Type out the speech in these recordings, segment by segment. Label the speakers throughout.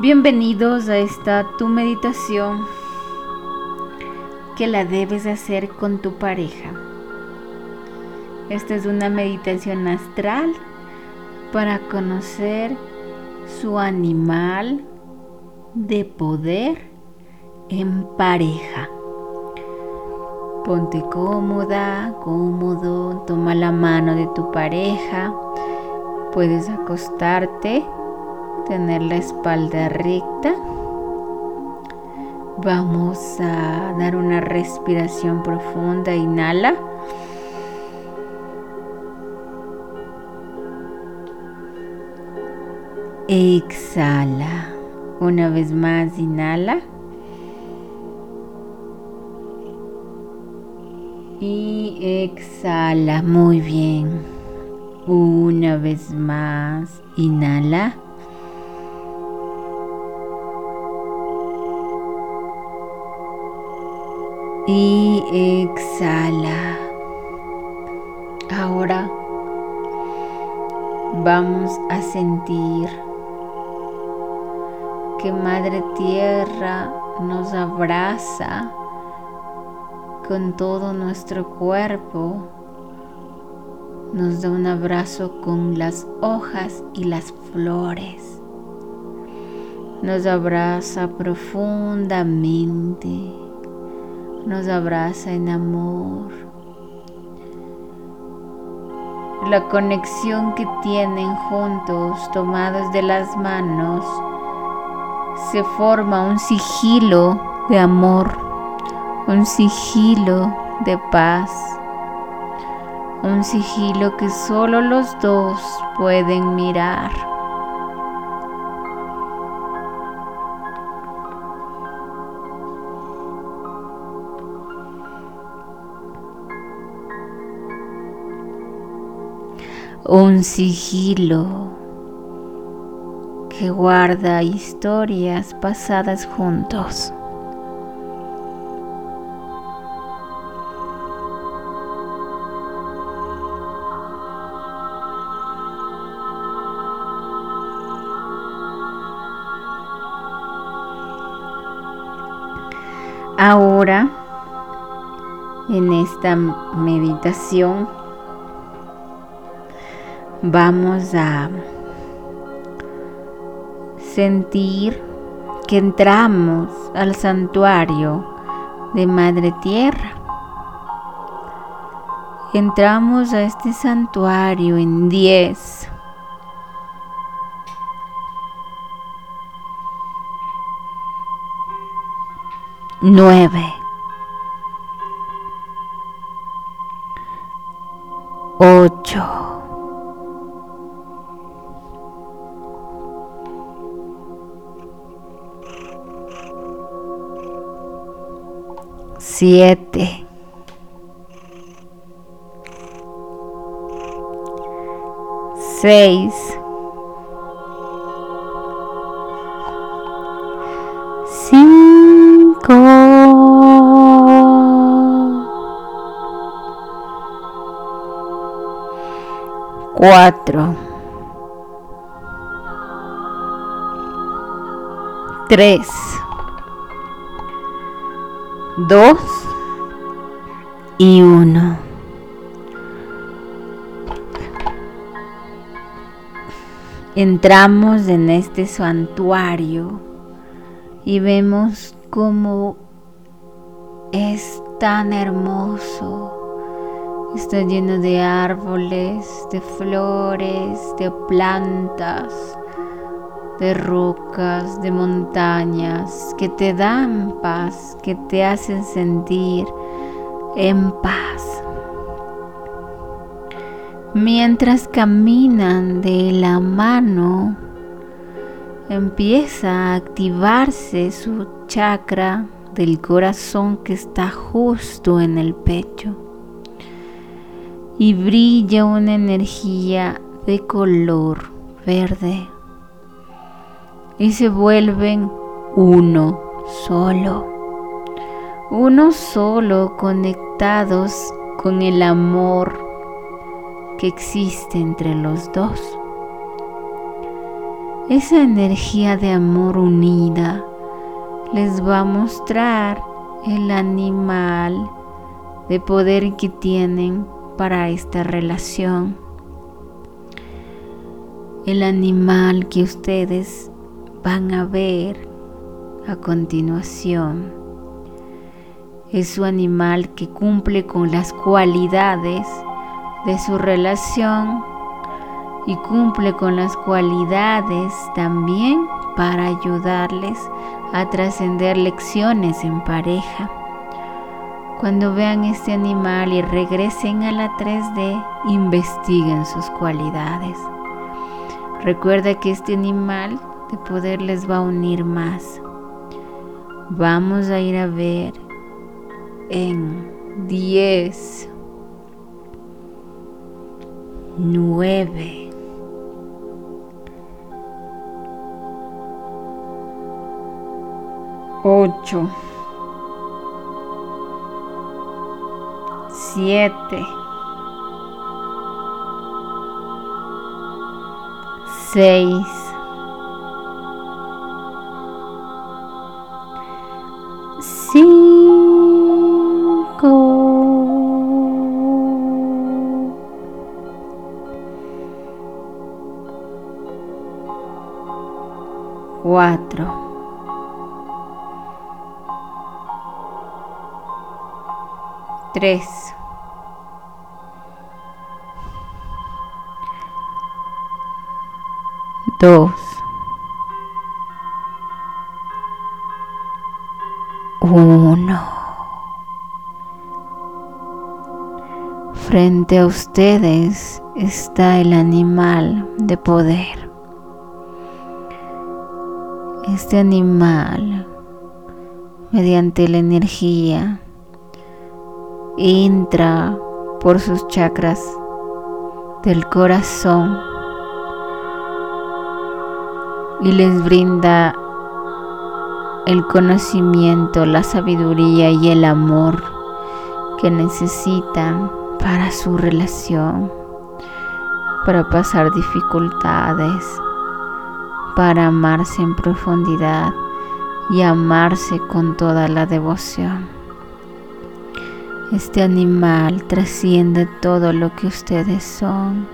Speaker 1: Bienvenidos a esta tu meditación que la debes hacer con tu pareja. Esta es una meditación astral para conocer su animal de poder en pareja. Ponte cómoda, cómodo, toma la mano de tu pareja, puedes acostarte tener la espalda recta. Vamos a dar una respiración profunda. Inhala. Exhala. Una vez más, inhala. Y exhala. Muy bien. Una vez más, inhala. Y exhala. Ahora vamos a sentir que Madre Tierra nos abraza con todo nuestro cuerpo. Nos da un abrazo con las hojas y las flores. Nos abraza profundamente nos abraza en amor. La conexión que tienen juntos, tomados de las manos, se forma un sigilo de amor, un sigilo de paz, un sigilo que solo los dos pueden mirar. Un sigilo que guarda historias pasadas juntos. Ahora, en esta meditación, vamos a sentir que entramos al santuario de Madre Tierra. Entramos a este santuario en 10. Nueve. Ocho. Siete, seis, cuatro, tres, dos y uno. Entramos en este santuario y vemos cómo es tan hermoso. Está lleno de árboles, de flores, de plantas de rocas, de montañas, que te dan paz, que te hacen sentir en paz. Mientras caminan de la mano, empieza a activarse su chakra del corazón que está justo en el pecho y brilla una energía de color verde y se vuelven uno solo. Uno solo conectados con el amor que existe entre los dos. esa energía de amor unida les va a mostrar el animal de poder que tienen para esta relación. El animal que ustedes van a ver a continuación es su animal que cumple con las cualidades de su relación y cumple con las cualidades también para ayudarles a trascender lecciones en pareja. Cuando vean este animal y regresen a la 3D, investiguen sus cualidades. Recuerda que este animal de poder les va a unir más. Vamos a ir a ver en 10, 9, 8, 7, 6, 3. Dos. Uno. Frente a ustedes está el animal de poder. Este animal, mediante la energía, entra por sus chakras del corazón y les brinda el conocimiento, la sabiduría y el amor que necesitan para su relación, para pasar dificultades para amarse en profundidad y amarse con toda la devoción. Este animal trasciende todo lo que ustedes son,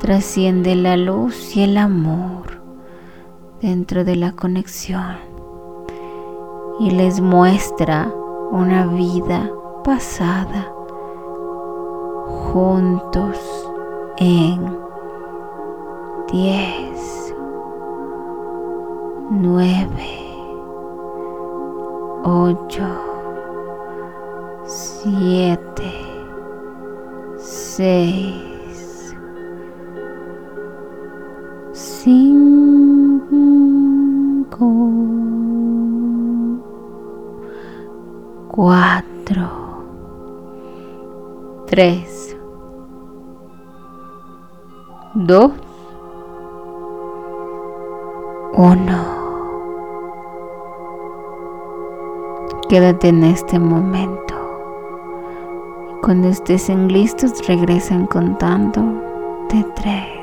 Speaker 1: trasciende la luz y el amor dentro de la conexión. Y les muestra una vida pasada juntos en 10, 9, 8, cuatro, tres, dos, uno. Quédate en este momento. Cuando estés en listos, regresan contando de tres.